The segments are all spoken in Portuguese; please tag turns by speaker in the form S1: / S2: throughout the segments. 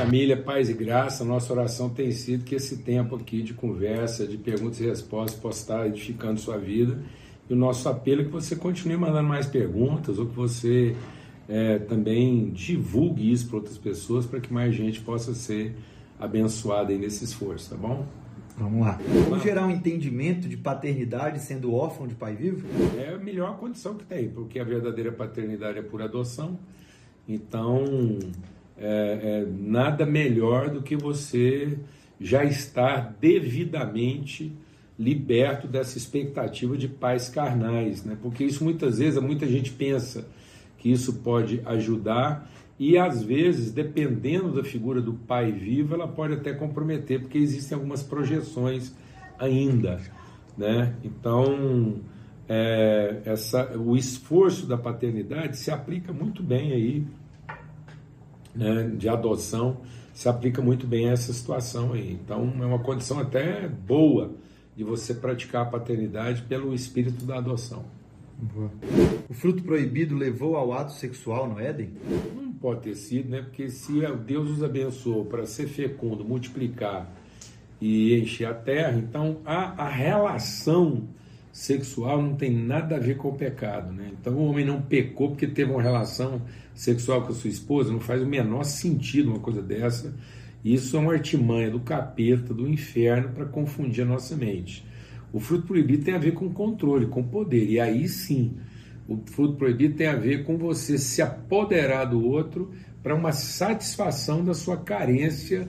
S1: Família, paz e graça. Nossa oração tem sido que esse tempo aqui de conversa, de perguntas e respostas, possa estar edificando sua vida. E o nosso apelo é que você continue mandando mais perguntas ou que você é, também divulgue isso para outras pessoas para que mais gente possa ser abençoada nesse esforço, tá bom?
S2: Vamos lá. Como gerar um entendimento de paternidade sendo órfão de pai vivo?
S1: É a melhor condição que tem, porque a verdadeira paternidade é por adoção. Então, é, é nada melhor do que você já estar devidamente liberto dessa expectativa de pais carnais, né? Porque isso muitas vezes muita gente pensa que isso pode ajudar e às vezes, dependendo da figura do pai vivo, ela pode até comprometer, porque existem algumas projeções ainda, né? Então, é, essa, o esforço da paternidade se aplica muito bem aí, né, de adoção, se aplica muito bem a essa situação aí. Então, é uma condição até boa de você praticar a paternidade pelo espírito da adoção.
S2: O fruto proibido levou ao ato sexual no Éden?
S1: Não pode ter sido, né? Porque se Deus os abençoou para ser fecundo, multiplicar e encher a terra, então a, a relação sexual não tem nada a ver com o pecado, né? Então o homem não pecou porque teve uma relação sexual com a sua esposa, não faz o menor sentido uma coisa dessa. Isso é uma artimanha do capeta, do inferno, para confundir a nossa mente. O fruto proibido tem a ver com controle, com poder. E aí sim, o fruto proibido tem a ver com você se apoderar do outro para uma satisfação da sua carência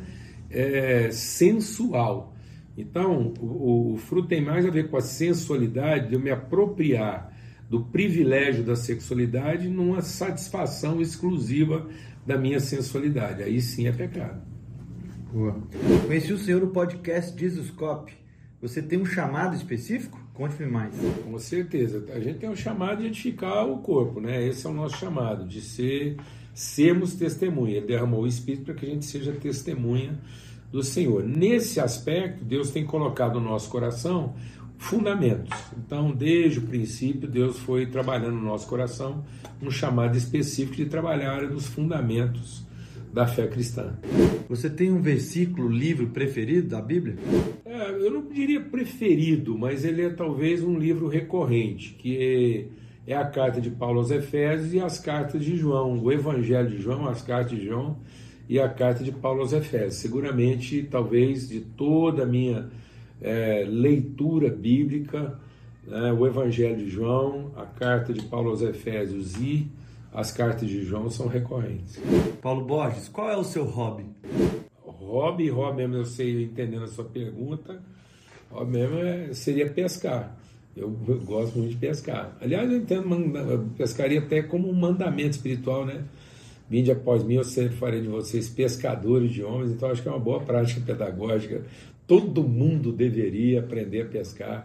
S1: é, sensual. Então, o, o, fruto tem mais a ver com a sensualidade, de eu me apropriar do privilégio da sexualidade numa satisfação exclusiva da minha sensualidade. Aí sim é pecado.
S2: Boa. Conheci o senhor no podcast Jesus Cop. Você tem um chamado específico? Conte-me mais.
S1: Com certeza. A gente tem um chamado de edificar o corpo, né? Esse é o nosso chamado, de ser sermos testemunha. Ele derramou o Espírito para que a gente seja testemunha do Senhor. Nesse aspecto, Deus tem colocado no nosso coração fundamentos. Então, desde o princípio, Deus foi trabalhando no nosso coração um chamado específico de trabalhar nos fundamentos da fé cristã.
S2: Você tem um versículo, livro preferido da Bíblia?
S1: É, eu não diria preferido, mas ele é talvez um livro recorrente, que é, a carta de Paulo aos Efésios e as cartas de João, o Evangelho de João, as cartas de João e a carta de Paulo aos Efésios. Seguramente, talvez de toda a minha é, leitura bíblica, né, o Evangelho de João, a carta de Paulo aos Efésios e as cartas de João são recorrentes.
S2: Paulo Borges, qual é o seu hobby?
S1: Hobby, hobby mesmo, eu sei, entendendo a sua pergunta, hobby mesmo é, seria pescar. Eu, eu, gosto muito de pescar. Aliás, eu entendo pescaria até como um mandamento espiritual, né? Vinde após mim, eu sempre farei de vocês pescadores de homens, então acho que é uma boa prática pedagógica. Todo mundo deveria aprender a pescar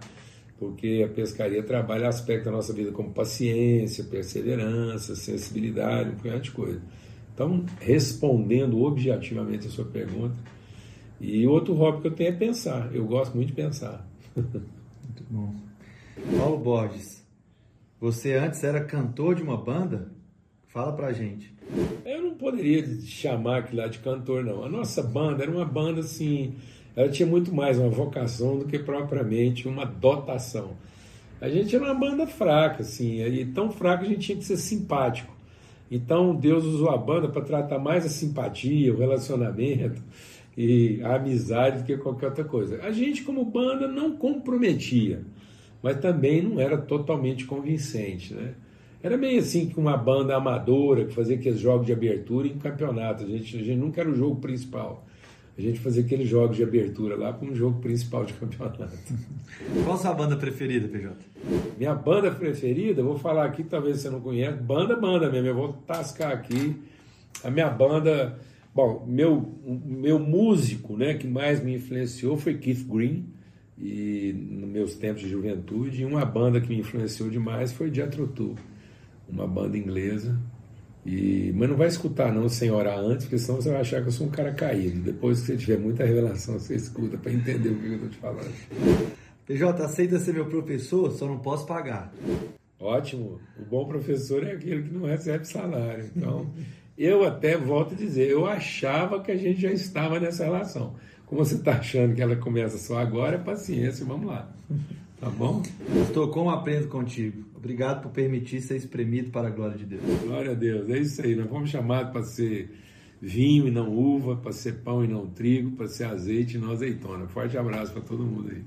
S1: porque a pescaria trabalha aspectos da nossa vida como paciência, perseverança, sensibilidade, um punhado de coisa. Então, respondendo objetivamente a sua pergunta, e outro hobby que eu tenho é pensar. Eu gosto muito de pensar.
S2: Muito bom. Paulo Borges, você antes era cantor de uma banda? Fala pra gente.
S1: Eu não poderia chamar aquilo lá de cantor, não. A nossa banda era uma banda assim ela tinha muito mais uma vocação do que propriamente uma dotação. A gente era uma banda fraca, assim, e tão fraca a gente tinha que ser simpático. Então Deus usou a banda para tratar mais a simpatia, o relacionamento e a amizade do que qualquer outra coisa. A gente, como banda, não comprometia, mas também não era totalmente convincente, né? Era meio assim que uma banda amadora que fazia aqueles jogos de abertura em campeonato. A gente, a gente nunca era o jogo principal a gente fazia aqueles jogos de abertura lá como jogo principal de campeonato.
S2: Qual a sua banda preferida, PJ?
S1: Minha banda preferida, vou falar aqui, talvez você não conheça, banda, banda mesmo, eu vou tascar aqui. A minha banda, bom, meu, meu músico né, que mais me influenciou foi Keith Green, e nos meus tempos de juventude, e uma banda que me influenciou demais foi Jethro Tull, uma banda inglesa e, mas não vai escutar não sem orar antes, porque senão você vai achar que eu sou um cara caído. Depois que você tiver muita revelação, você escuta para entender o que eu estou te falando.
S2: PJ, aceita ser meu professor, só não posso pagar.
S1: Ótimo. O bom professor é aquele que não recebe salário. Então, Eu até volto a dizer, eu achava que a gente já estava nessa relação. Como você está achando que ela começa só agora, paciência, vamos lá. Tá bom?
S2: Pastor, como aprendo contigo? Obrigado por permitir ser espremido para a glória de Deus.
S1: Glória a Deus, é isso aí. Nós fomos chamados para ser vinho e não uva, para ser pão e não trigo, para ser azeite e não azeitona. Forte abraço para todo mundo aí.